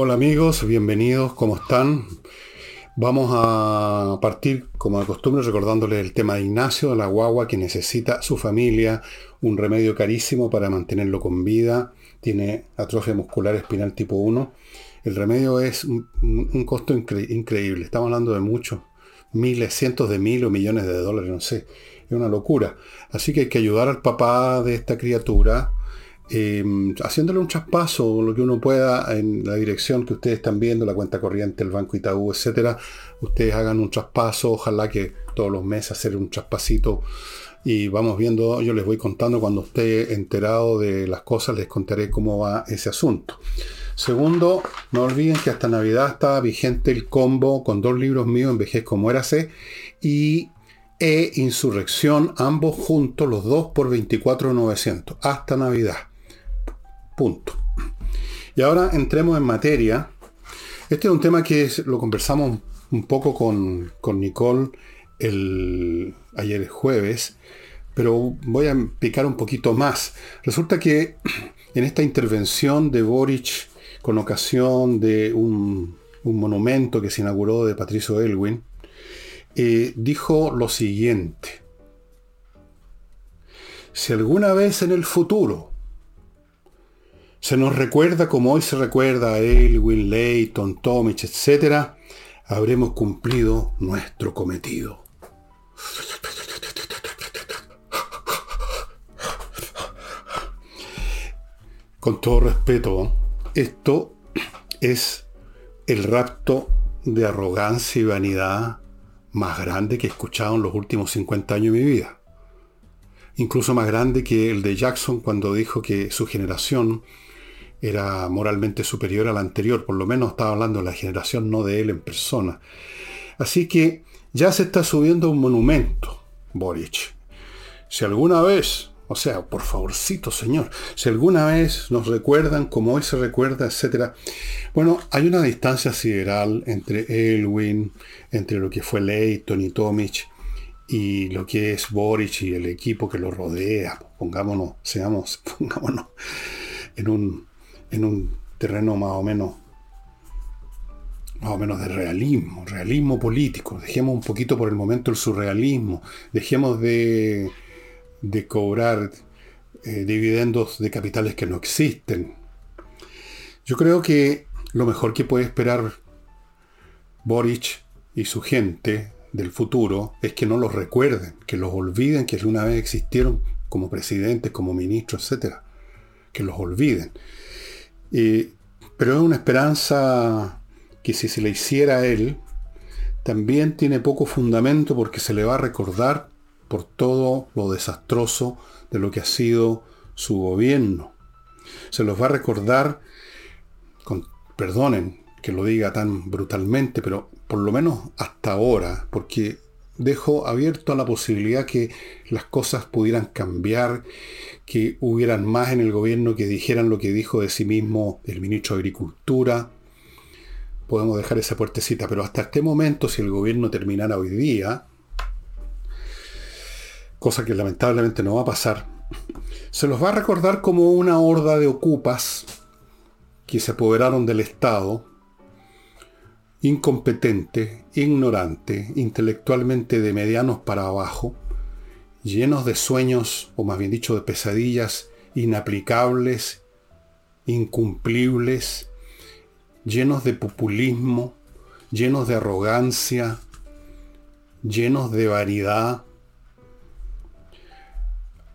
Hola amigos, bienvenidos, ¿cómo están? Vamos a partir, como de costumbre, recordándoles el tema de Ignacio, de la guagua que necesita su familia, un remedio carísimo para mantenerlo con vida, tiene atrofia muscular espinal tipo 1. El remedio es un, costo increíble, estamos hablando de muchos, miles, cientos de mil o millones de dólares, no sé, es una locura. Así que hay que ayudar al papá de esta criatura Em, haciéndole un traspaso, lo que uno pueda en la dirección que ustedes están viendo, la cuenta corriente, el Banco Itaú, etcétera, ustedes hagan un traspaso, ojalá que todos los meses hacer un traspasito y vamos viendo, yo les voy contando cuando esté enterado de las cosas, les contaré cómo va ese asunto. Segundo, no olviden que hasta Navidad está vigente el combo con dos libros míos, en Vejez como érase, y E Insurrección, ambos juntos, los dos por 24.900, hasta Navidad. Punto. Y ahora entremos en materia. Este es un tema que lo conversamos un poco con, Nicole el, ayer jueves, pero voy a picar un poquito más. Resulta que en esta intervención de Boric con ocasión de un, monumento que se inauguró de Patricio Elwin, eh, dijo lo siguiente. Si alguna vez en el futuro se nos recuerda como hoy se recuerda a Elwin, Leighton, Tomich, etc., habremos cumplido nuestro cometido. Con todo respeto, esto es el rapto de arrogancia y vanidad más grande que he escuchado en los últimos 50 años de mi vida. Incluso más grande que el de Jackson cuando dijo que su generación era moralmente superior a la anterior, por lo menos estaba hablando de la generación, no de él en persona. Así que ya se está subiendo un monumento, Boric. Si alguna vez, o sea, por favorcito, señor, si alguna vez nos recuerdan como hoy se recuerda, etc. Bueno, hay una distancia sideral entre Elwin, entre lo que fue Leighton y Tomic, y lo que es Boric y el equipo que lo rodea. Pongámonos, seamos, pongámonos en un en un terreno más o menos más o menos de realismo, realismo político. Dejemos un poquito por el momento el surrealismo. Dejemos de, de cobrar eh, dividendos de capitales que no existen. Yo creo que lo mejor que puede esperar Boric y su gente del futuro es que no los recuerden, que los olviden que alguna vez existieron como presidentes, como ministros, etc. Que los olviden pero es una esperanza que si se le hiciera a él, también tiene poco fundamento porque se le va a recordar por todo lo desastroso de lo que ha sido su gobierno. Se los va a recordar, con, perdonen que lo diga tan brutalmente, pero por lo menos hasta ahora, porque dejo abierto a la posibilidad que las cosas pudieran cambiar, que hubieran más en el gobierno que dijeran lo que dijo de sí mismo el ministro de Agricultura. Podemos dejar esa puertecita, pero hasta este momento, si el gobierno terminara hoy día, cosa que lamentablemente no va a pasar, se los va a recordar como una horda de ocupas que se apoderaron del Estado, incompetente, ignorante, intelectualmente de medianos para abajo, llenos de sueños, o más bien dicho, de pesadillas inaplicables, incumplibles, llenos de populismo, llenos de arrogancia, llenos de variedad.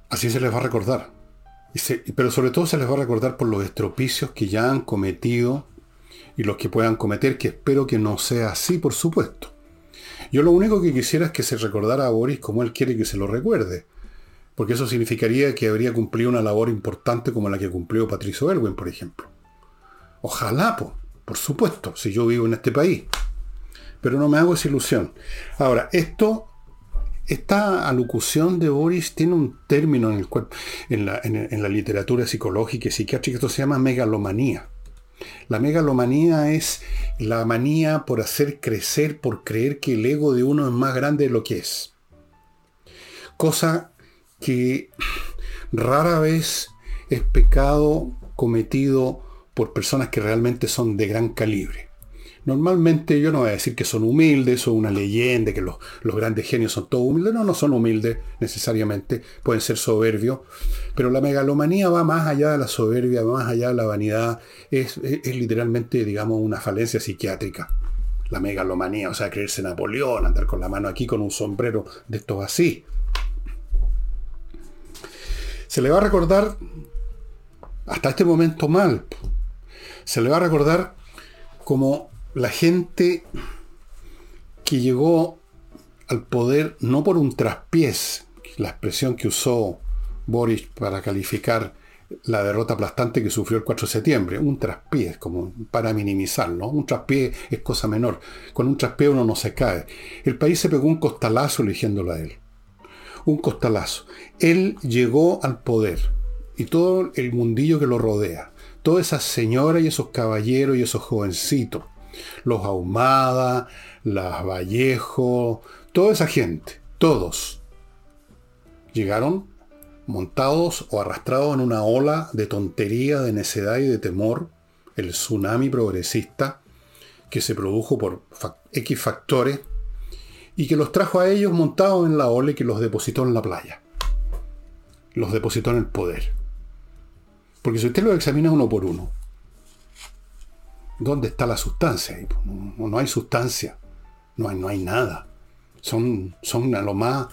Así se les va a recordar. pero sobre todo se les va a recordar por los estropicios que ya han cometido y los que puedan cometer, que espero que no sea así, por supuesto. Yo lo único que quisiera es que se recordara a Boris como él quiere que se lo recuerde, porque eso significaría que habría cumplido una labor importante como la que cumplió Patricio Elwin, por ejemplo. Ojalá, por supuesto, si yo vivo en este país. Pero no me hago esa ilusión. Ahora, esto, esta alocución de Boris tiene un término en, el, en, la, en la literatura psicológica y psiquiátrica, esto se llama megalomanía. La megalomanía es la manía por hacer crecer, por creer que el ego de uno es más grande de lo que es. Cosa que rara vez es pecado cometido por personas que realmente son de gran calibre. Normalmente yo no voy a decir que son humildes, es una leyenda, que los, grandes genios son todos humildes. No, no son humildes necesariamente, pueden ser soberbios. Pero la megalomanía va más allá de la soberbia, va más allá de la vanidad. Es, es literalmente, digamos, una falencia psiquiátrica. La megalomanía, o sea, creerse Napoleón, andar con la mano aquí con un sombrero de estos así. Se le va a recordar, hasta este momento mal, se le va a recordar como la gente que llegó al poder no por un traspiés, la expresión que usó Boris para calificar la derrota aplastante que sufrió el 4 de septiembre, un traspiés, como para minimizarlo, un traspié es cosa menor, con un traspié uno no se cae. El país se pegó un costalazo eligiéndolo a él, un costalazo. Él llegó al poder y todo el mundillo que lo rodea, todas esas señoras y esos caballeros y esos jovencitos, los Ahumada, las Vallejo, toda esa gente, todos, llegaron montados o arrastrados en una ola de tontería, de necedad y de temor, el tsunami progresista que se produjo por X factores y que los trajo a ellos montados en la ola y que los depositó en la playa. Los depositó en el poder. Porque si usted lo examina uno por uno, ¿Dónde está la sustancia? No, hay sustancia, no hay, no hay nada. Son, son a lo más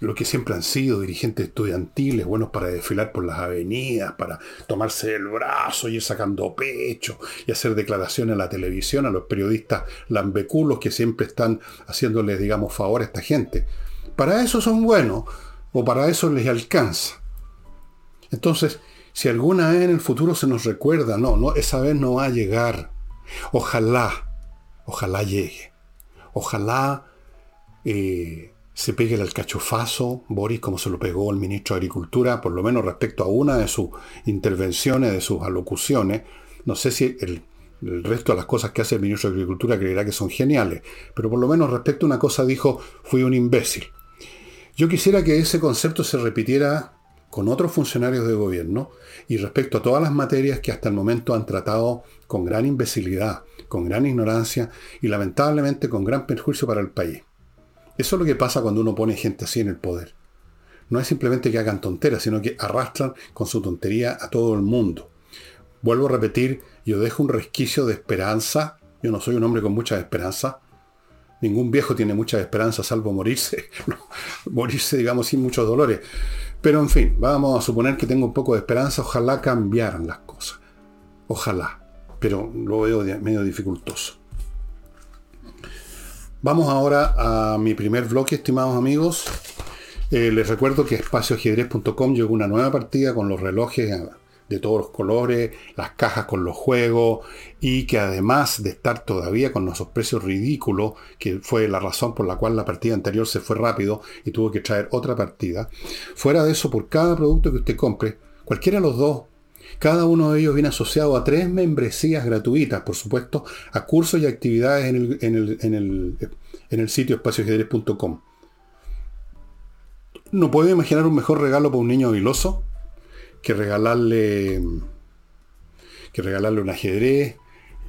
lo que siempre han sido dirigentes estudiantiles, buenos para desfilar por las avenidas, para tomarse el brazo, ir sacando pecho y hacer declaraciones a la televisión, a los periodistas lambeculos que siempre están haciéndoles, digamos, favor a esta gente. Para eso son buenos, o para eso les alcanza. Entonces, si alguna vez en el futuro se nos recuerda, no, no, esa vez no va a llegar. Ojalá, ojalá llegue. Ojalá eh, se pegue el alcachofazo, Boris, como se lo pegó el ministro de Agricultura, por lo menos respecto a una de sus intervenciones, de sus alocuciones. No sé si el, el resto de las cosas que hace el ministro de Agricultura creerá que son geniales, pero por lo menos respecto a una cosa dijo, fui un imbécil. Yo quisiera que ese concepto se repitiera con otros funcionarios de gobierno y respecto a todas las materias que hasta el momento han tratado con gran imbecilidad, con gran ignorancia y lamentablemente con gran perjuicio para el país. Eso es lo que pasa cuando uno pone gente así en el poder. No es simplemente que hagan tonteras, sino que arrastran con su tontería a todo el mundo. Vuelvo a repetir, yo dejo un resquicio de esperanza. Yo no soy un hombre con mucha esperanza. Ningún viejo tiene mucha esperanza salvo morirse. morirse, digamos, sin muchos dolores. Pero en fin, vamos a suponer que tengo un poco de esperanza, ojalá cambiaran las cosas. Ojalá, pero lo veo medio dificultoso. Vamos ahora a mi primer bloque, estimados amigos. Eh, les recuerdo que espacioajedrez.com llegó una nueva partida con los relojes de todos los colores, las cajas con los juegos y que además de estar todavía con esos precios ridículos, que fue la razón por la cual la partida anterior se fue rápido y tuvo que traer otra partida, fuera de eso, por cada producto que usted compre, cualquiera de los dos, cada uno de ellos viene asociado a tres membresías gratuitas, por supuesto, a cursos y actividades en el, en el, en el, en el sitio espacioajedrez.com. ¿No puede imaginar un mejor regalo para un niño viloso? Que regalarle que regalarle un ajedrez,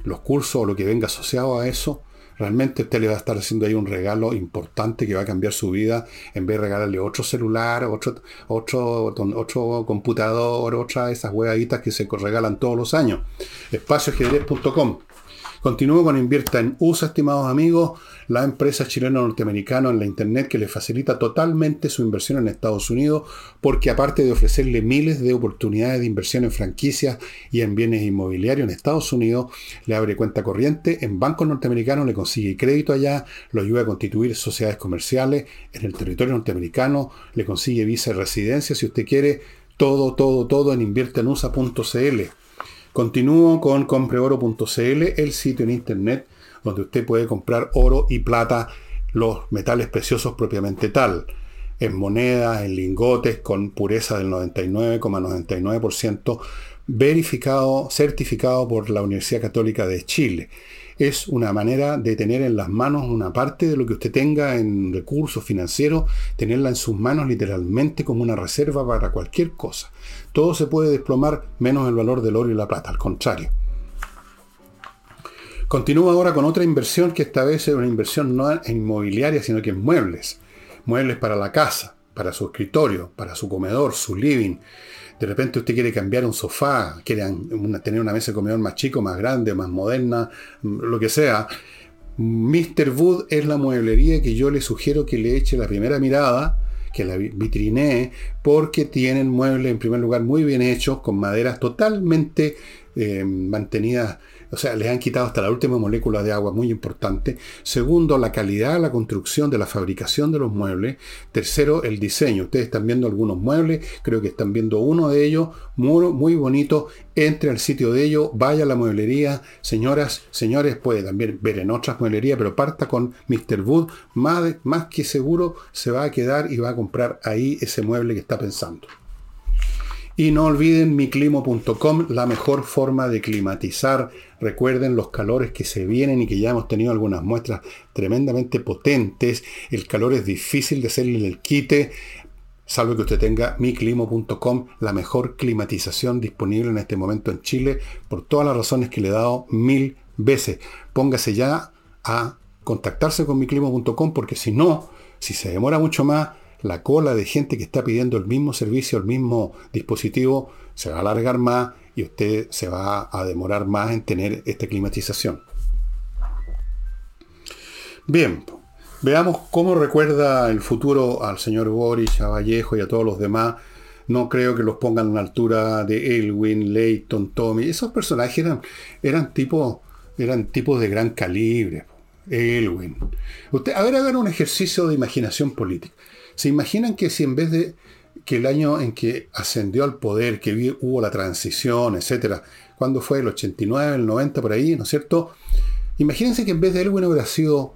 los cursos o lo que venga asociado a eso. Realmente usted le va a estar haciendo ahí un regalo importante que va a cambiar su vida en vez de regalarle otro celular, otro, otro, otro computador, otra de esas huevaditas que se regalan todos los años. Espacioajedrez.com Continúo con Invierta en USA, estimados amigos, la empresa chileno-norteamericana en la Internet que le facilita totalmente su inversión en Estados Unidos, porque aparte de ofrecerle miles de oportunidades de inversión en franquicias y en bienes inmobiliarios en Estados Unidos, le abre cuenta corriente en bancos norteamericanos, le consigue crédito allá, lo ayuda a constituir sociedades comerciales en el territorio norteamericano, le consigue visa de residencia si usted quiere, todo, todo, todo en inviertenusa.cl. Continúo con compreoro.cl, el sitio en internet donde usted puede comprar oro y plata, los metales preciosos propiamente tal, en monedas, en lingotes, con pureza del 99,99%, verificado, certificado por la Universidad Católica de Chile. Es una manera de tener en las manos una parte de lo que usted tenga en recursos financieros, tenerla en sus manos literalmente como una reserva para cualquier cosa. Todo se puede desplomar menos el valor del oro y la plata, al contrario. Continúa ahora con otra inversión que esta vez es una inversión no en inmobiliaria, sino que en muebles. Muebles para la casa, para su escritorio, para su comedor, su living. De repente usted quiere cambiar un sofá, quiere tener una mesa de comedor más chico, más grande, más moderna, lo que sea. Mr. Wood es la mueblería que yo le sugiero que le eche la primera mirada, que la vitrinee, porque tienen muebles en primer lugar muy bien hechos, con maderas totalmente eh, mantenidas o sea, les han quitado hasta la última molécula de agua, muy importante. Segundo, la calidad la construcción, de la fabricación de los muebles. Tercero, el diseño. Ustedes están viendo algunos muebles, creo que están viendo uno de ellos, muy, muy bonito. Entre al sitio de ellos, vaya a la mueblería. Señoras, señores, puede también ver en otras mueblerías, pero parta con Mr. Wood. Más, más que seguro se va a quedar y va a comprar ahí ese mueble que está pensando. Y no olviden miclimo.com, la mejor forma de climatizar. Recuerden los calores que se vienen y que ya hemos tenido algunas muestras tremendamente potentes. El calor es difícil de hacerle el quite, salvo que usted tenga miclimo.com, la mejor climatización disponible en este momento en Chile, por todas las razones que le he dado mil veces. Póngase ya a contactarse con miclimo.com porque si no, si se demora mucho más, la cola de gente que está pidiendo el mismo servicio, el mismo dispositivo, se va a alargar más y usted se va a demorar más en tener esta climatización. Bien, veamos cómo recuerda el futuro al señor Boris, a Vallejo y a todos los demás. No creo que los pongan a la altura de Elwin, Leighton, Tommy. Esos personajes eran, eran tipos eran tipos de gran calibre. Elwin. Usted, a ver, hagan un ejercicio de imaginación política. ¿Se imaginan que si en vez de que el año en que ascendió al poder, que hubo la transición, etcétera, cuando fue el 89, el 90 por ahí, ¿no es cierto? Imagínense que en vez de él hubiera sido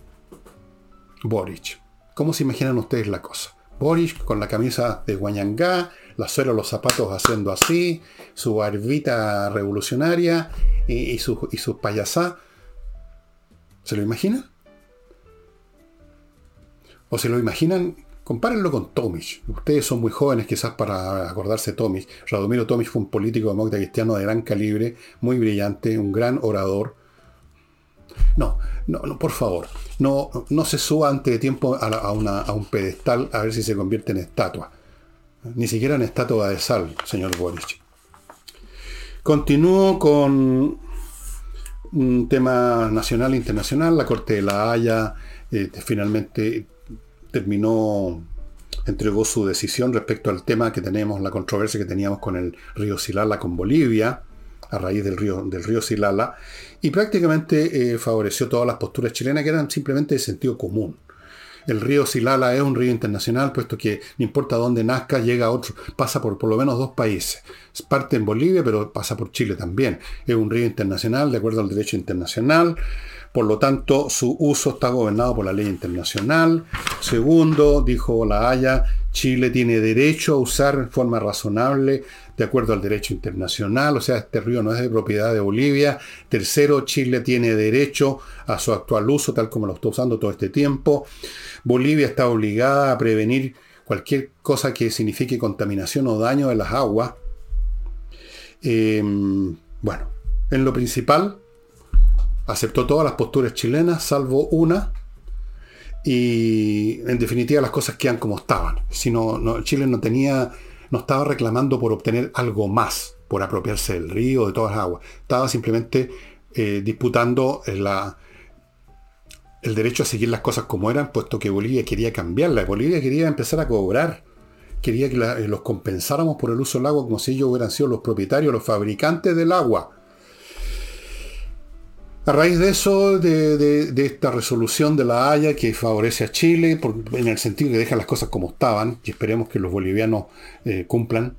Boric. ¿Cómo se imaginan ustedes la cosa? Boric con la camisa de Guayangá, la suela los zapatos haciendo así, su barbita revolucionaria y, sus y su payasá. ¿Se lo imaginan? ¿O se lo imaginan Compárenlo con Tomic. Ustedes son muy jóvenes quizás para acordarse de Tomic. Radomiro Tomic fue un político demócrata cristiano de gran calibre, muy brillante, un gran orador. No, no, no por favor, no, no se suba antes de tiempo a, un pedestal a ver si se convierte en estatua. Ni siquiera en estatua de sal, señor Boric. Continúo con un tema nacional e internacional. La Corte de la Haya eh, finalmente terminó, entregó su decisión respecto al tema que tenemos, la controversia que teníamos con el río Silala con Bolivia, a raíz del río, del río Silala, y prácticamente eh, favoreció todas las posturas chilenas que eran simplemente de sentido común. El río Silala es un río internacional, puesto que no importa dónde nazca, llega a otro, pasa por por lo menos dos países. Parte en Bolivia, pero pasa por Chile también. Es un río internacional, de acuerdo al derecho internacional. Por lo tanto, su uso está gobernado por la ley internacional. Segundo, dijo La Haya, Chile tiene derecho a usar en forma razonable de acuerdo al derecho internacional, o sea, este río no es de propiedad de Bolivia. Tercero, Chile tiene derecho a su actual uso, tal como lo está usando todo este tiempo. Bolivia está obligada a prevenir cualquier cosa que signifique contaminación o daño de las aguas. Em, bueno, en lo principal, aceptó todas las posturas chilenas, salvo una, y en definitiva las cosas quedan como estaban. Si no, Chile no tenía, no estaba reclamando por obtener algo más, por apropiarse del río, de todas las aguas. Estaba simplemente eh, disputando la, el derecho a seguir las cosas como eran, puesto que Bolivia quería cambiarla. Bolivia quería empezar a cobrar. Quería que los compensáramos por el uso del agua como si ellos hubieran sido los propietarios, los fabricantes del agua. A raíz de eso, de, esta resolución de la Haya que favorece a Chile, en el sentido que deja las cosas como estaban, y esperemos que los bolivianos eh, cumplan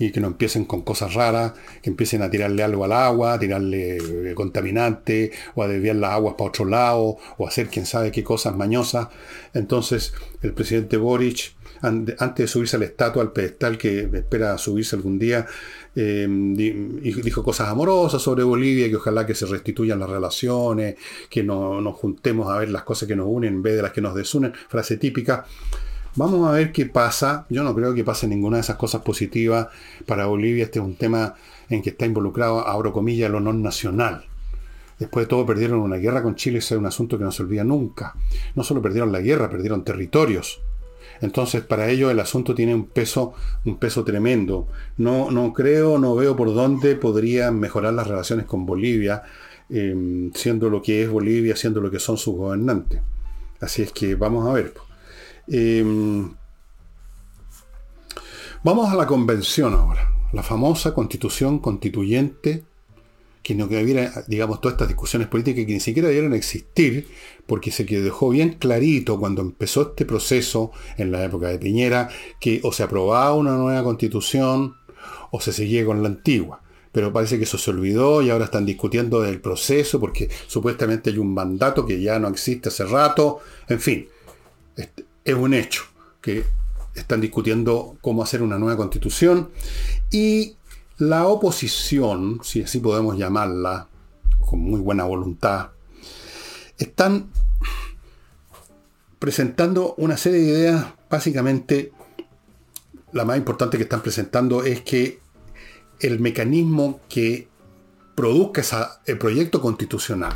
y que no empiecen con cosas raras, que empiecen a tirarle algo al agua, a tirarle eh, contaminante, o a desviar las aguas para otro lado, o hacer quién sabe qué cosas mañosas. Entonces, el presidente Boric, antes de subirse al estatua, al pedestal que espera subirse algún día, eh, dijo cosas amorosas sobre Bolivia, que ojalá que se restituyan las relaciones, que no nos juntemos a ver las cosas que nos unen en vez de las que nos desunen, frase típica. Vamos a ver qué pasa. Yo no creo que pase ninguna de esas cosas positivas para Bolivia. Este es un tema en que está involucrado, abro comillas, el honor nacional. Después de todo perdieron una guerra con Chile, ese es un asunto que no se olvida nunca. No solo perdieron la guerra, perdieron territorios. Entonces, para ellos el asunto tiene un peso, un peso tremendo. No, no creo, no veo por dónde podrían mejorar las relaciones con Bolivia, em, siendo lo que es Bolivia, siendo lo que son sus gobernantes. Así es que vamos a ver. Em, vamos a la convención ahora, la famosa constitución constituyente, que no hubiera, digamos, todas estas discusiones políticas que ni siquiera debieron existir, porque se dejó bien clarito cuando empezó este proceso en la época de Piñera, que o se aprobaba una nueva constitución o se seguía con la antigua. Pero parece que eso se olvidó y ahora están discutiendo del proceso porque supuestamente hay un mandato que ya no existe hace rato. En fin, es un hecho que están discutiendo cómo hacer una nueva constitución y la oposición, si así podemos llamarla, con muy buena voluntad, están presentando una serie de ideas, básicamente la más importante que están presentando es que el mecanismo que produzca el proyecto constitucional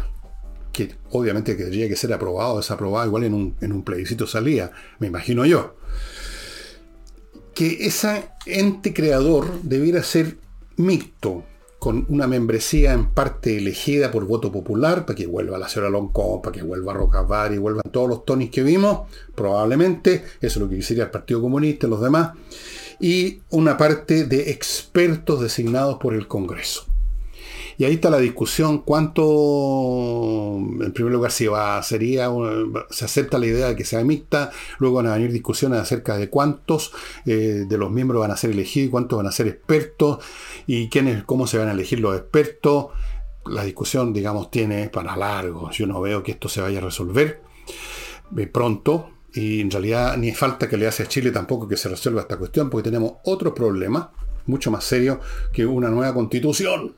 que obviamente tendría que ser aprobado o desaprobado, igual en un, en un plebiscito salía, me imagino yo. Que ese ente creador debiera ser mixto, con una membresía en parte elegida por voto popular, para que vuelva la señora Loncón, para que vuelva Rocavar y vuelvan todos los tonis que vimos, probablemente, eso es lo que quisiera el Partido Comunista y los demás, y una parte de expertos designados por el Congreso. Y ahí está la discusión, cuánto, en primer lugar, si va, sería, se acepta la idea de que sea mixta, luego van a venir discusiones acerca de cuántos eh, de los miembros van a ser elegidos, cuántos van a ser expertos, y quiénes, cómo se van a elegir los expertos. La discusión, digamos, tiene para largo. Yo no veo que esto se vaya a resolver eh, pronto, y en realidad ni falta que le hace a Chile tampoco que se resuelva esta cuestión, porque tenemos otro problema mucho más serio que una nueva constitución.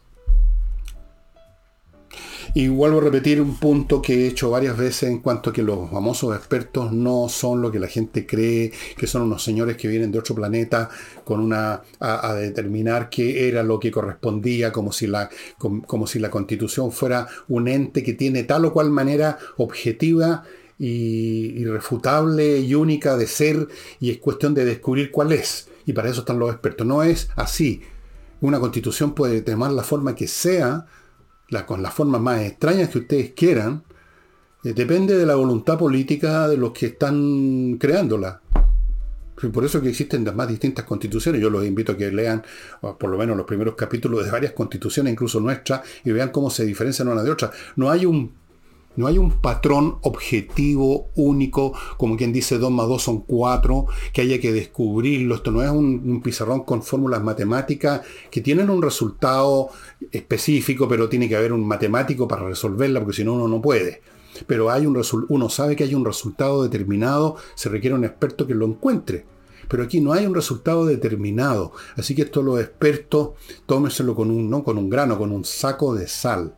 Y vuelvo a repetir un punto que he hecho varias veces en cuanto a que los famosos expertos no son lo que la gente cree, que son unos señores que vienen de otro planeta con una a, determinar qué era lo que correspondía, como si, la, como, si la constitución fuera un ente que tiene tal o cual manera objetiva y irrefutable y única de ser y es cuestión de descubrir cuál es. Y para eso están los expertos. No es así. Una constitución puede tomar la forma que sea, con las formas más extrañas que ustedes quieran, eh, depende de la voluntad política de los que están creándola. Por eso que existen las más distintas constituciones. Yo los invito a que lean por lo menos los primeros capítulos de varias constituciones, incluso nuestras, y vean cómo se diferencian una de otra. No hay un no hay un patrón objetivo único, como quien dice 2 más 2 son 4, que haya que descubrirlo. Esto no es un, pizarrón con fórmulas matemáticas que tienen un resultado específico, pero tiene que haber un matemático para resolverla, porque si no uno no puede. Pero hay un uno sabe que hay un resultado determinado, se requiere un experto que lo encuentre. Pero aquí no hay un resultado determinado. Así que esto los expertos, tómenselo con un, ¿no? con un grano, con un saco de sal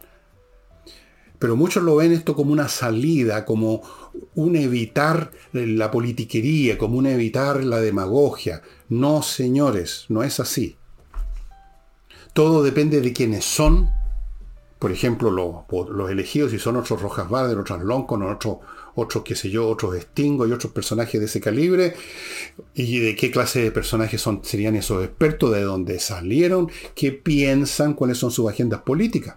pero muchos lo ven esto como una salida, como un evitar la politiquería, como un evitar la demagogia. No, señores, no es así. Todo depende de quiénes son. Por ejemplo, los, elegidos, si son otros Rojas Bader, otros Loncon, otros, otros, qué sé yo, otros Stingo y otros personajes de ese calibre. Y de qué clase de personajes son, serían esos expertos, de dónde salieron, qué piensan, cuáles son sus agendas políticas.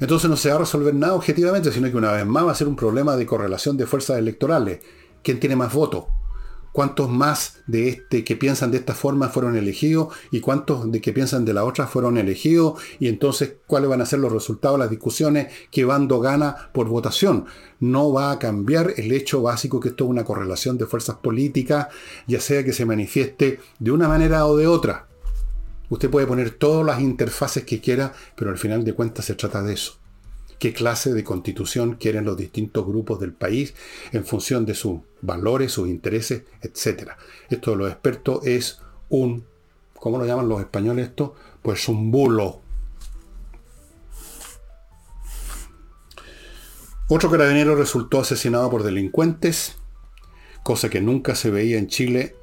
Entonces no se va a resolver nada objetivamente, sino que una vez más va a ser un problema de correlación de fuerzas electorales. ¿Quién tiene más votos? cuántos más de este que piensan de esta forma fueron elegidos y cuántos de que piensan de la otra fueron elegidos y entonces cuáles van a ser los resultados de las discusiones que bando gana por votación. No va a cambiar el hecho básico que esto es una correlación de fuerzas políticas, ya sea que se manifieste de una manera o de otra. Usted puede poner todas las interfaces que quiera, pero al final de cuentas se trata de eso qué clase de constitución quieren los distintos grupos del país en función de sus valores, sus intereses, etc. Esto de los expertos es un, ¿cómo lo llaman los españoles esto? Pues un bulo. Otro carabinero resultó asesinado por delincuentes, cosa que nunca se veía en Chile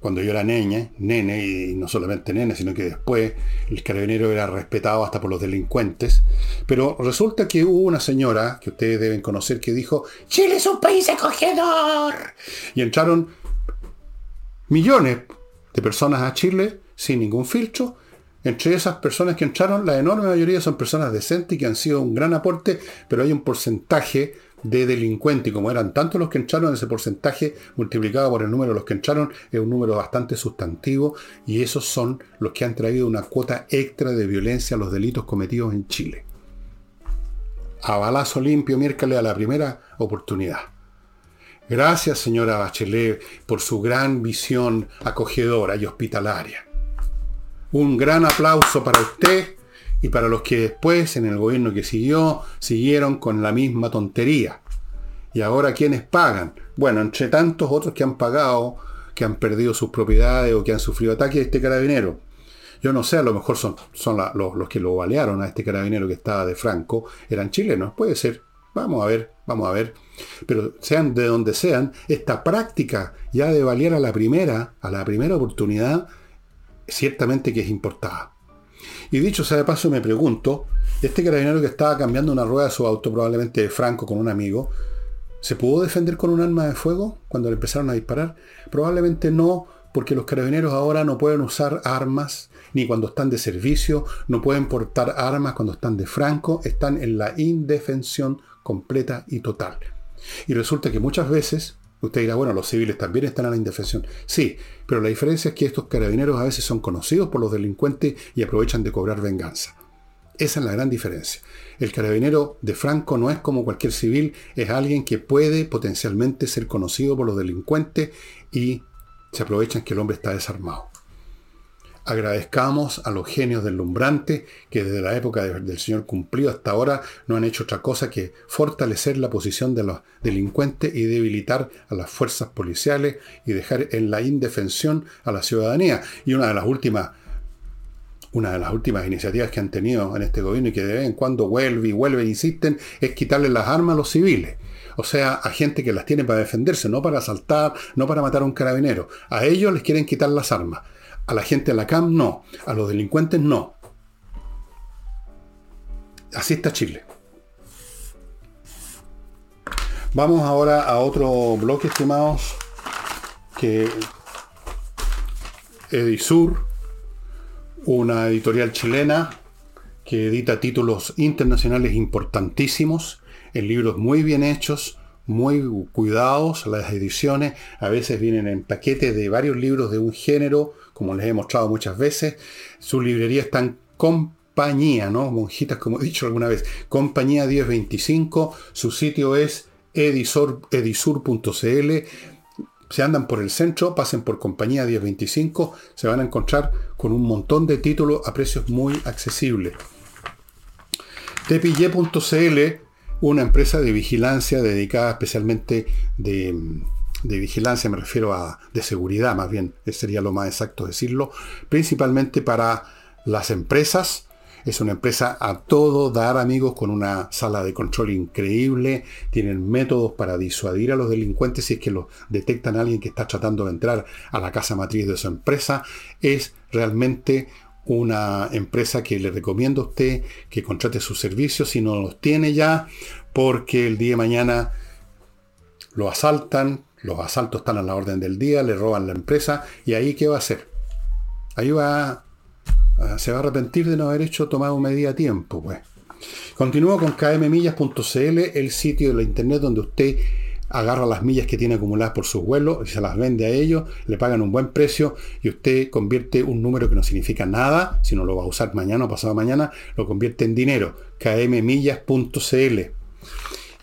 cuando yo era niña, nene, y no solamente nene, sino que después el carabinero era respetado hasta por los delincuentes. Pero resulta que hubo una señora, que ustedes deben conocer, que dijo, Chile es un país acogedor. Y entraron millones de personas a Chile sin ningún filtro. Entre esas personas que entraron, la enorme mayoría son personas decentes y que han sido un gran aporte, pero hay un porcentaje de delincuentes, y como eran tantos los que entraron, ese porcentaje multiplicado por el número de los que entraron es un número bastante sustantivo, y esos son los que han traído una cuota extra de violencia a los delitos cometidos en Chile. A balazo limpio, miércoles a la primera oportunidad. Gracias, señora Bachelet, por su gran visión acogedora y hospitalaria. Un gran aplauso para usted y para los que después, en el gobierno que siguió, siguieron con la misma tontería. Y ahora, ¿quiénes pagan? Bueno, entre tantos otros que han pagado, que han perdido sus propiedades o que han sufrido ataques, este carabinero. Yo no sé, a lo mejor son, son los, los, que lo balearon a este carabinero que estaba de Franco, eran chilenos, puede ser. Vamos a ver, vamos a ver. Pero sean de donde sean, esta práctica ya de balear a la primera, a la primera oportunidad, ciertamente que es importada. Y dicho sea de paso, me pregunto, este carabinero que estaba cambiando una rueda de su auto, probablemente de Franco con un amigo, ¿se pudo defender con un arma de fuego cuando le empezaron a disparar? Probablemente no, porque los carabineros ahora no pueden usar armas, ni cuando están de servicio, no pueden portar armas cuando están de Franco, están en la indefensión completa y total. Y resulta que muchas veces Usted dirá, bueno, los civiles también están a la indefensión. Sí, pero la diferencia es que estos carabineros a veces son conocidos por los delincuentes y aprovechan de cobrar venganza. Esa es la gran diferencia. El carabinero de Franco no es como cualquier civil, es alguien que puede potencialmente ser conocido por los delincuentes y se aprovechan que el hombre está desarmado. Agradezcamos a los genios del lumbrante que desde la época del Señor cumplido hasta ahora no han hecho otra cosa que fortalecer la posición de los delincuentes y debilitar a las fuerzas policiales y dejar en la indefensión a la ciudadanía. Y una de las últimas una de las últimas iniciativas que han tenido en este gobierno y que de vez en cuando vuelve y vuelve e insisten es quitarle las armas a los civiles. O sea, a gente que las tiene para defenderse, no para asaltar, no para matar a un carabinero. A ellos les quieren quitar las armas. A la gente de la CAM no. A los delincuentes no. Así está Chile. Vamos ahora a otro bloque, estimados, que Edisur, una editorial chilena que edita títulos internacionales importantísimos, en libros muy bien hechos, muy cuidados, las ediciones a veces vienen en paquetes de varios libros de un género como les he mostrado muchas veces. Su librería está en compañía, ¿no? Monjitas, como he dicho alguna vez. Compañía 1025. Su sitio es edisur.cl. Si andan por el centro, pasen por compañía 1025. Se van a encontrar con un montón de títulos a precios muy accesibles. Tepille.cl, una empresa de vigilancia dedicada especialmente de de vigilancia, me refiero a de seguridad más bien, sería lo más exacto decirlo, principalmente para las empresas. Es una empresa a todo dar, amigos, con una sala de control increíble. Tienen métodos para disuadir a los delincuentes si es que lo detectan a alguien que está tratando de entrar a la casa matriz de su empresa. Es realmente una empresa que le recomiendo a usted que contrate sus servicios si no los tiene ya, porque el día de mañana lo asaltan, los asaltos están a la orden del día, le roban la empresa y ahí qué va a hacer. Ahí va, se va a arrepentir de no haber hecho tomado medida a tiempo, pues. Continúo con kmmillas.cl, el sitio de la internet donde usted agarra las millas que tiene acumuladas por sus vuelos y se las vende a ellos, le pagan un buen precio y usted convierte un número que no significa nada, si no lo va a usar mañana o pasado mañana, lo convierte en dinero, kmmillas.cl.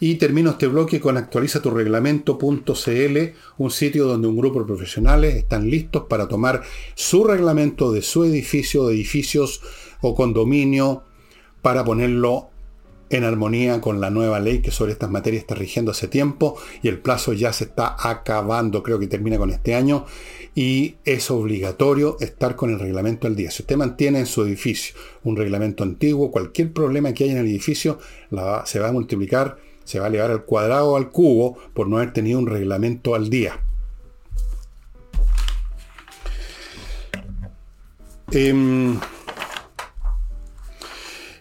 Y termino este bloque con actualiza tu reglamento.cl, un sitio donde un grupo de profesionales están listos para tomar su reglamento de su edificio, de edificios o condominio, para ponerlo en armonía con la nueva ley que sobre estas materias está rigiendo hace tiempo y el plazo ya se está acabando, creo que termina con este año y es obligatorio estar con el reglamento al día. Si usted mantiene en su edificio un reglamento antiguo, cualquier problema que haya en el edificio se va a multiplicar, se va a elevar al cuadrado o al cubo por no haber tenido un reglamento al día. Em,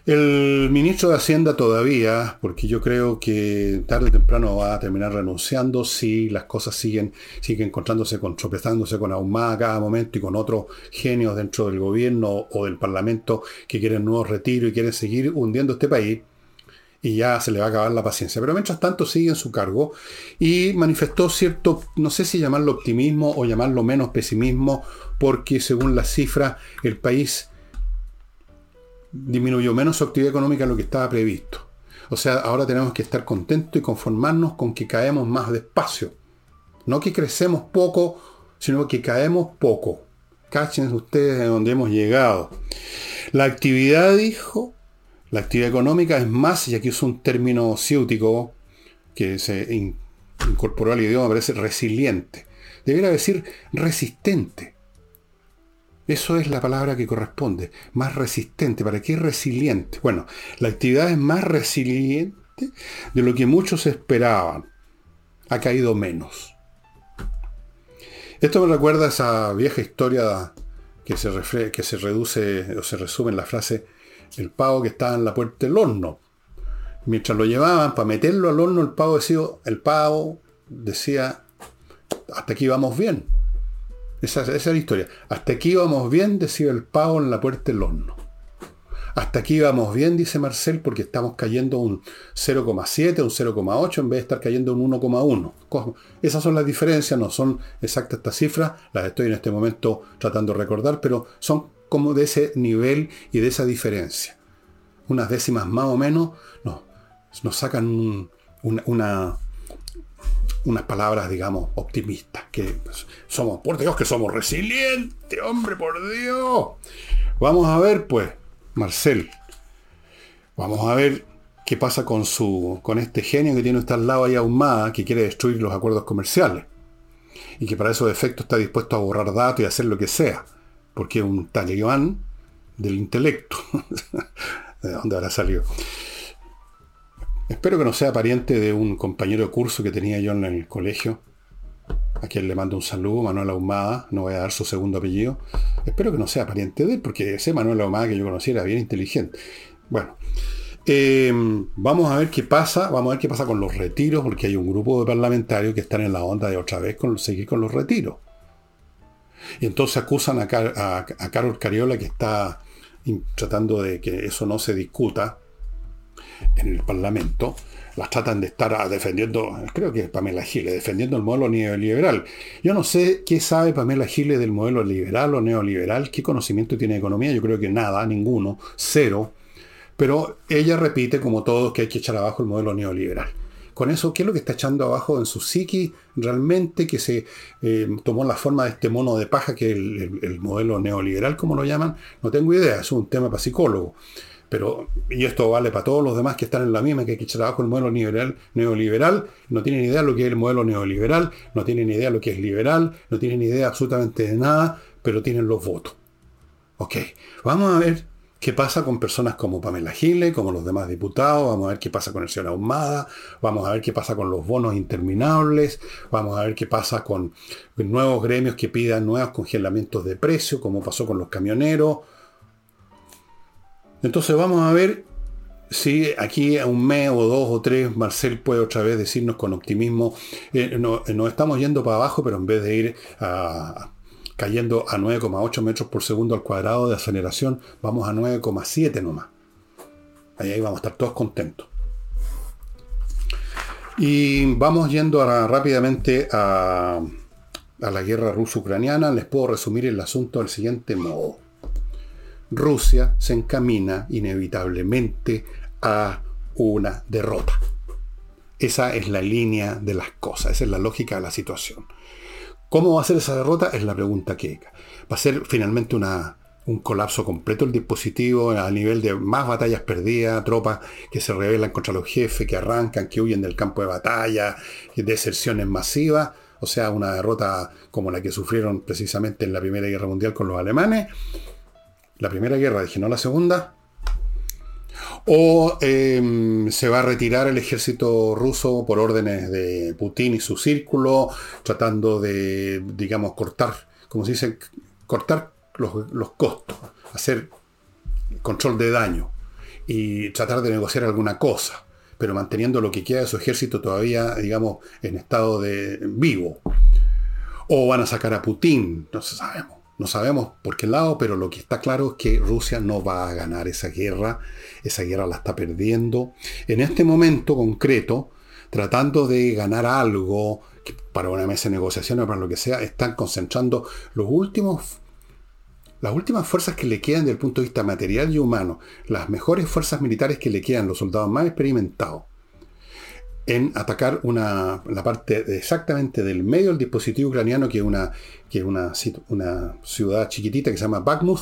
el ministro de Hacienda todavía, porque yo creo que tarde o temprano va a terminar renunciando si las cosas siguen, siguen encontrándose con, tropezándose con Ahumada a cada momento y con otros genios dentro del gobierno o del parlamento que quieren nuevos retiros y quieren seguir hundiendo este país. Y ya se le va a acabar la paciencia. Pero mientras tanto sigue en su cargo y manifestó cierto, no sé si llamarlo optimismo o llamarlo menos pesimismo, porque según las cifras el país disminuyó menos su actividad económica de lo que estaba previsto. O sea, ahora tenemos que estar contentos y conformarnos con que caemos más despacio. No que crecemos poco, sino que caemos poco. Cachen ustedes de dónde hemos llegado. La actividad, dijo, la actividad económica es más, y aquí es un término ciútico que se incorporó al idioma, parece resiliente. Debería decir resistente. Eso es la palabra que corresponde. Más resistente. ¿Para qué resiliente? Bueno, la actividad es más resiliente de lo que muchos esperaban. Ha caído menos. Esto me recuerda a esa vieja historia que se, que se reduce o se resume en la frase el pavo que estaba en la puerta del horno. Mientras lo llevaban para meterlo al horno, el pavo decía, el pavo decía, hasta aquí vamos bien. Esa, es la historia. Hasta aquí íbamos bien, decía el pavo en la puerta del horno. Hasta aquí íbamos bien, dice Marcel, porque estamos cayendo un 0,7, un 0,8 en vez de estar cayendo un 1,1. Esas son las diferencias, no son exactas estas cifras, las estoy en este momento tratando de recordar, pero son como de ese nivel y de esa diferencia. Unas décimas más o menos nos, sacan una, unas palabras, digamos, optimistas, que somos, por Dios, que somos resilientes, hombre, por Dios. Vamos a ver, pues, Marcel, vamos a ver qué pasa con su, con este genio que tiene usted al lado ahí ahumada, que quiere destruir los acuerdos comerciales. Y que para esos efectos está dispuesto a borrar datos y hacer lo que sea. Porque es un talibán del intelecto. ¿De dónde habrá salido? Espero que no sea pariente de un compañero de curso que tenía yo en el colegio, a quien le mando un saludo, Manuel Ahumada, no voy a dar su segundo apellido. Espero que no sea pariente de él, porque ese Manuel Ahumada que yo conocí era bien inteligente. Bueno, em, vamos a ver qué pasa, vamos a ver qué pasa con los retiros, porque hay un grupo de parlamentarios que están en la onda de otra vez con, seguir con los retiros. Y entonces acusan a, a Carol Cariola que está tratando de que eso no se discuta en el Parlamento, las tratan de estar defendiendo, creo que Pamela Giles, defendiendo el modelo neoliberal. Yo no sé qué sabe Pamela Giles del modelo liberal o neoliberal, qué conocimiento tiene economía, yo creo que nada, ninguno, cero. Pero ella repite, como todos, que hay que echar abajo el modelo neoliberal. Con eso, ¿qué es lo que está echando abajo en su psiqui realmente que se eh, tomó la forma de este mono de paja que es el modelo neoliberal, como lo llaman? No tengo idea, es un tema para psicólogo. Pero, y esto vale para todos los demás que están en la misma, que hay que echar abajo el modelo neoliberal, neoliberal, no tienen idea de lo que es el modelo neoliberal, no tienen idea de lo que es liberal, no tienen idea absolutamente de nada, pero tienen los votos. Ok, vamos a ver qué pasa con personas como Pamela Gile, como los demás diputados, vamos a ver qué pasa con el señor Ahumada, vamos a ver qué pasa con los bonos interminables, vamos a ver qué pasa con nuevos gremios que pidan nuevos congelamientos de precio, como pasó con los camioneros, entonces vamos a ver si aquí a un mes o dos o tres Marcel puede otra vez decirnos con optimismo, eh, nos estamos yendo para abajo, pero en vez de ir cayendo a 9,8 metros por segundo al cuadrado de aceleración, vamos a 9,7 nomás. Ahí, ahí vamos a estar todos contentos. Y vamos yendo rápidamente a, a la guerra ruso-ucraniana. Les puedo resumir el asunto del siguiente modo. Rusia se encamina inevitablemente a una derrota. Esa es la línea de las cosas, esa es la lógica de la situación. ¿Cómo va a ser esa derrota? Es la pregunta que va a ser finalmente una, un colapso completo el dispositivo a nivel de más batallas perdidas, tropas que se rebelan contra los jefes, que arrancan, que huyen del campo de batalla, deserciones masivas, o sea, una derrota como la que sufrieron precisamente en la Primera Guerra Mundial con los alemanes. La Primera Guerra, dije, no la Segunda. O em, se va a retirar el ejército ruso por órdenes de Putin y su círculo, tratando de, digamos, cortar, como se dice, cortar los, costos, hacer control de daño y tratar de negociar alguna cosa, pero manteniendo lo que queda de su ejército todavía, digamos, en estado de vivo. O van a sacar a Putin, no sabemos. No sabemos por qué lado, pero lo que está claro es que Rusia no va a ganar esa guerra. Esa guerra la está perdiendo. En este momento concreto, tratando de ganar algo para una mesa de negociaciones para lo que sea, están concentrando los últimos las últimas fuerzas que le quedan desde el punto de vista material y humano, las mejores fuerzas militares que le quedan, los soldados más experimentados, en atacar una, la parte exactamente del medio del dispositivo ucraniano, que es, una, que es una, una ciudad chiquitita que se llama Bakhmut,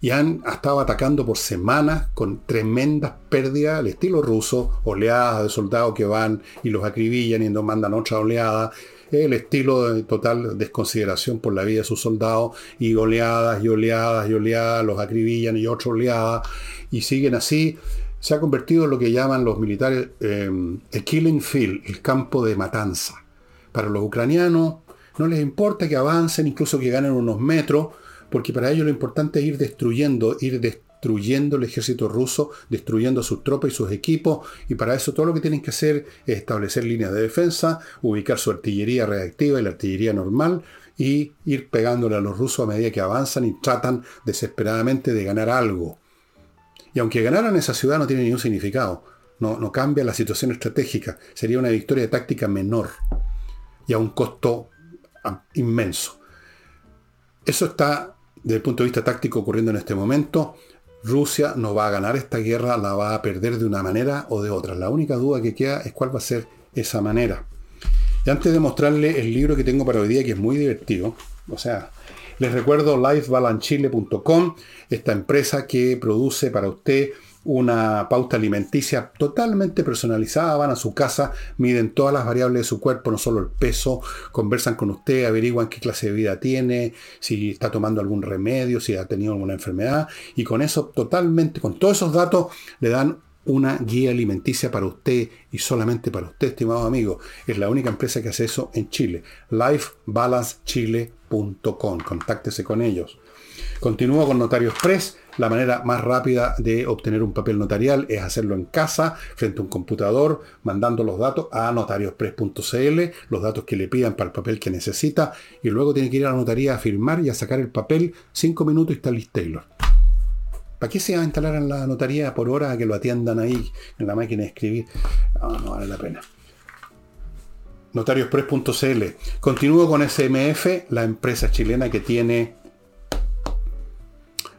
y han estado atacando por semanas con tremendas pérdidas al estilo ruso, oleadas de soldados que van y los acribillan y nos mandan otra oleada, el estilo de total desconsideración por la vida de sus soldados y oleadas y oleadas y oleadas, los acribillan y otra oleada y siguen así. Se ha convertido en lo que llaman los militares eh, el killing field, el campo de matanza. Para los ucranianos no les importa que avancen, incluso que ganen unos metros, porque para ellos lo importante es ir destruyendo, ir destruyendo destruyendo el ejército ruso, destruyendo sus tropas y sus equipos, y para eso todo lo que tienen que hacer es establecer líneas de defensa, ubicar su artillería reactiva y la artillería normal, y ir pegándole a los rusos a medida que avanzan y tratan desesperadamente de ganar algo. Y aunque ganaran esa ciudad no tiene ningún significado, no, no cambia la situación estratégica, sería una victoria táctica menor y a un costo inmenso. Eso está desde el punto de vista táctico ocurriendo en este momento. Rusia no va a ganar esta guerra, la va a perder de una manera o de otra. La única duda que queda es cuál va a ser esa manera. Y antes de mostrarle el libro que tengo para hoy día, que es muy divertido, o sea, les recuerdo lifebalanchile.com, esta empresa que produce para usted una pauta alimenticia totalmente personalizada, van a su casa, miden todas las variables de su cuerpo, no solo el peso, conversan con usted, averiguan qué clase de vida tiene, si está tomando algún remedio, si ha tenido alguna enfermedad, y con eso totalmente, con todos esos datos, le dan una guía alimenticia para usted y solamente para usted, estimado amigo. Es la única empresa que hace eso en Chile. lifebalancechile.com. Contáctese con ellos. Continúo con Notario Express. La manera más rápida de obtener un papel notarial es hacerlo en casa, frente a un computador, mandando los datos a notarioexpress.cl, los datos que le pidan para el papel que necesita, y luego tiene que ir a la notaría a firmar y a sacar el papel. Cinco minutos y está Taylor. ¿Para qué se va a instalar en la notaría por hora a que lo atiendan ahí en la máquina de escribir? No, vale la pena. Notarioexpress.cl. Continúo con SMF, la empresa chilena que tiene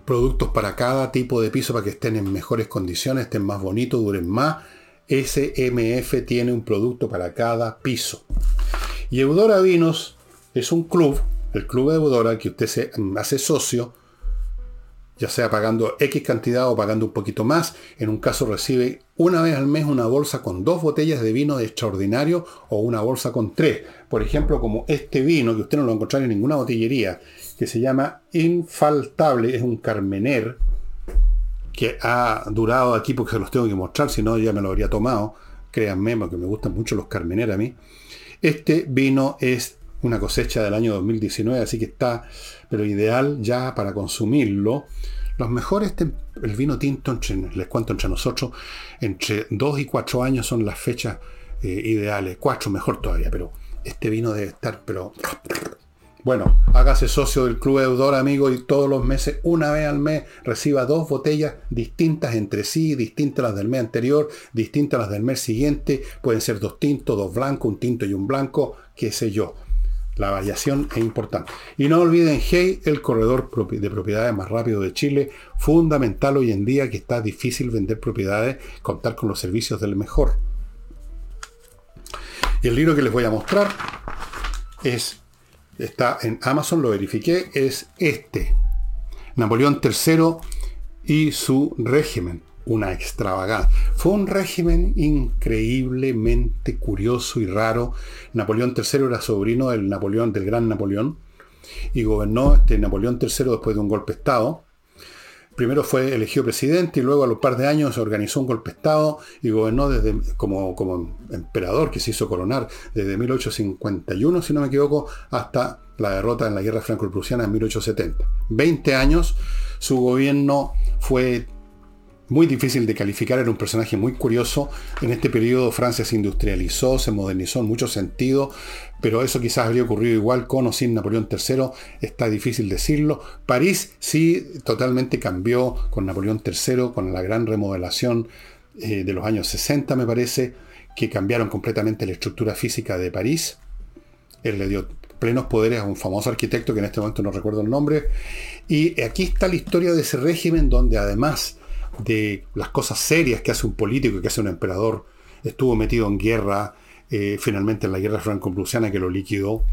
productos para cada tipo de piso para que estén en mejores condiciones, estén más bonitos, duren más. SMF tiene un producto para cada piso. Y Eudora Vinos es un club, el club de Eudora, que usted se hace socio, ya sea pagando X cantidad o pagando un poquito más. En un caso recibe una vez al mes una bolsa con dos botellas de vino extraordinario o una bolsa con tres. Por ejemplo, como este vino, que usted no lo encontrará en ninguna botillería, que se llama Infaltable, es un Carmener, que ha durado aquí porque se los tengo que mostrar, si no ya me lo habría tomado, créanme, porque me gustan mucho los Carmener a mí. Este vino es una cosecha del año 2019, así que está, pero ideal ya para consumirlo. Los mejores, el vino tinto, les cuento entre nosotros, entre 2 y 4 años son las fechas eh, ideales, 4 mejor todavía, pero este vino debe estar, pero Bueno, hágase socio del Club Deudor, amigo, y todos los meses, una vez al mes, reciba dos botellas distintas entre sí, distintas las del mes anterior, distintas las del mes siguiente. Pueden ser dos tintos, dos blancos, un tinto y un blanco, qué sé yo. La variación es importante. Y no olviden Hey, el corredor de propiedades más rápido de Chile, fundamental hoy en día que está difícil vender propiedades, contar con los servicios del mejor. Y el libro que les voy a mostrar es está en Amazon, lo verifiqué, es este. Napoleón III y su régimen. Una extravagancia. Fue un régimen increíblemente curioso y raro. Napoleón III era sobrino del Napoleón, del gran Napoleón, y gobernó este Napoleón III después de un golpe de Estado primero fue elegido presidente y luego a los par de años organizó un golpe de Estado y gobernó desde, como, como emperador que se hizo coronar desde 1851, si no me equivoco, hasta la derrota en la guerra franco-prusiana en 1870. 20 años, su gobierno fue muy difícil de calificar, era un personaje muy curioso. En este periodo Francia se industrializó, se modernizó en muchos sentidos, pero eso quizás habría ocurrido igual con o sin Napoleón III, está difícil decirlo. París sí totalmente cambió con Napoleón III, con la gran remodelación eh, de los años 60 me parece, que cambiaron completamente la estructura física de París. Él le dio plenos poderes a un famoso arquitecto que en este momento no recuerdo el nombre. Y aquí está la historia de ese régimen donde además de las cosas serias que hace un político que hace un emperador. Estuvo metido en guerra, eh, finalmente en la guerra franco-prusiana que lo liquidó.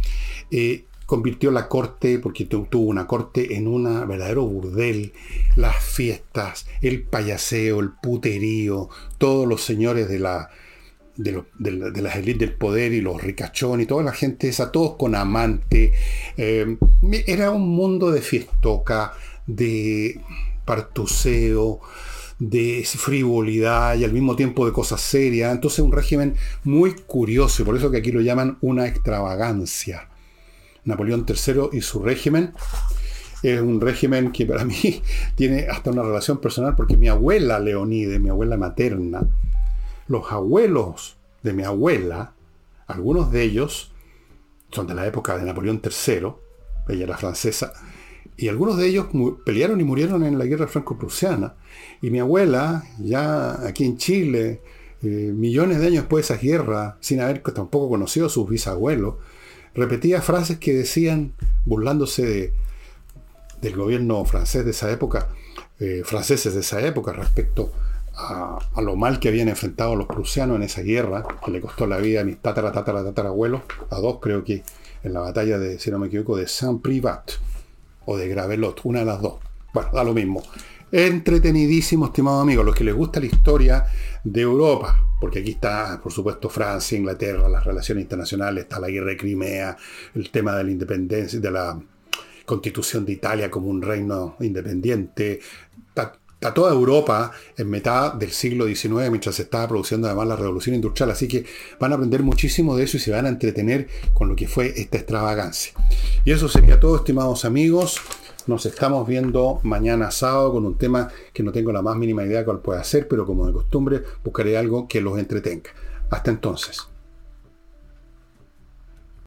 Eh, convirtió la corte, porque tuvo una corte, en un verdadero burdel. Las fiestas, el payaseo, el puterío, todos los señores de la, de, las élites del poder y los ricachones y toda la gente esa, todos con amante. Eh, era un mundo de fiestoca, de partuseo, de frivolidad y al mismo tiempo de cosas serias. Entonces un régimen muy curioso por eso que aquí lo llaman una extravagancia. Napoleón III y su régimen es un régimen que para mí tiene hasta una relación personal porque mi abuela Leonide, mi abuela materna, los abuelos de mi abuela, algunos de ellos son de la época de Napoleón III, ella era francesa, y algunos de ellos pelearon y murieron en la guerra franco-prusiana. Y mi abuela, ya aquí en Chile, eh, millones de años después de esa guerra, sin haber tampoco conocido a sus bisabuelos, repetía frases que decían, burlándose del gobierno francés de esa época, eh, franceses de esa época, respecto a, lo mal que habían enfrentado los prusianos en esa guerra, que le costó la vida a mis tatara, a dos creo que, en la batalla de, si no me equivoco, de Saint-Privat o de Gravelot, una de las dos. Bueno, da lo mismo. Entretenidísimo, estimado amigo, los que les gusta la historia de Europa, porque aquí está, por supuesto, Francia, Inglaterra, las relaciones internacionales, está la guerra de Crimea, el tema de la independencia, de la constitución de Italia como un reino independiente, a toda Europa en mitad del siglo XIX, mientras se estaba produciendo además la revolución industrial. Así que van a aprender muchísimo de eso y se van a entretener con lo que fue esta extravagancia. Y eso sería todo, estimados amigos. Nos estamos viendo mañana sábado con un tema que no tengo la más mínima idea cuál puede ser, pero como de costumbre buscaré algo que los entretenga. Hasta entonces.